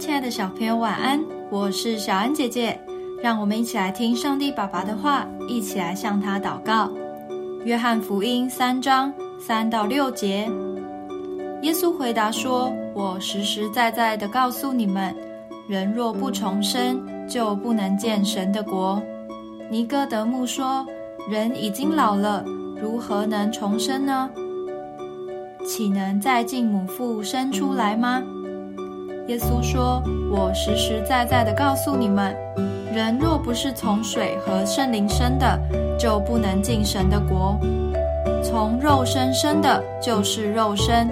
亲爱的小朋友，晚安！我是小安姐姐，让我们一起来听上帝爸爸的话，一起来向他祷告。约翰福音三章三到六节，耶稣回答说：“我实实在在的告诉你们，人若不重生，就不能见神的国。”尼哥德慕说：“人已经老了，如何能重生呢？岂能再进母腹生出来吗？”耶稣说：“我实实在在的告诉你们，人若不是从水和圣灵生的，就不能进神的国。从肉身生的，就是肉身；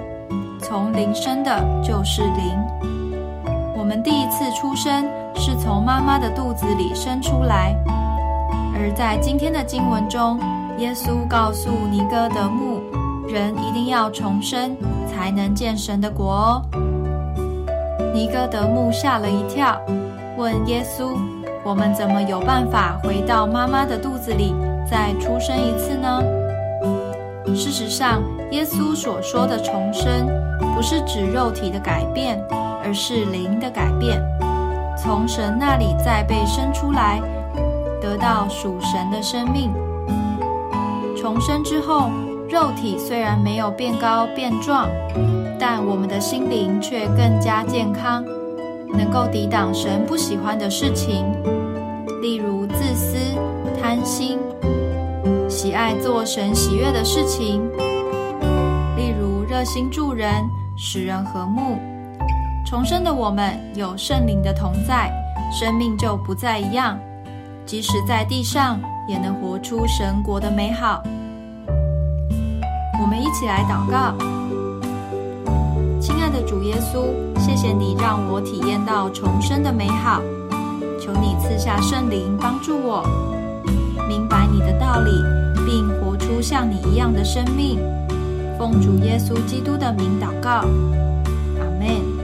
从灵生的，就是灵。我们第一次出生是从妈妈的肚子里生出来。而在今天的经文中，耶稣告诉尼哥德慕，人一定要重生，才能见神的国哦。”尼哥德慕吓了一跳，问耶稣：“我们怎么有办法回到妈妈的肚子里再出生一次呢？”事实上，耶稣所说的重生，不是指肉体的改变，而是灵的改变，从神那里再被生出来，得到属神的生命。重生之后，肉体虽然没有变高变壮。但我们的心灵却更加健康，能够抵挡神不喜欢的事情，例如自私、贪心，喜爱做神喜悦的事情；例如热心助人，使人和睦。重生的我们有圣灵的同在，生命就不再一样，即使在地上也能活出神国的美好。我们一起来祷告。亲爱的主耶稣，谢谢你让我体验到重生的美好，求你赐下圣灵帮助我明白你的道理，并活出像你一样的生命。奉主耶稣基督的名祷告，阿门。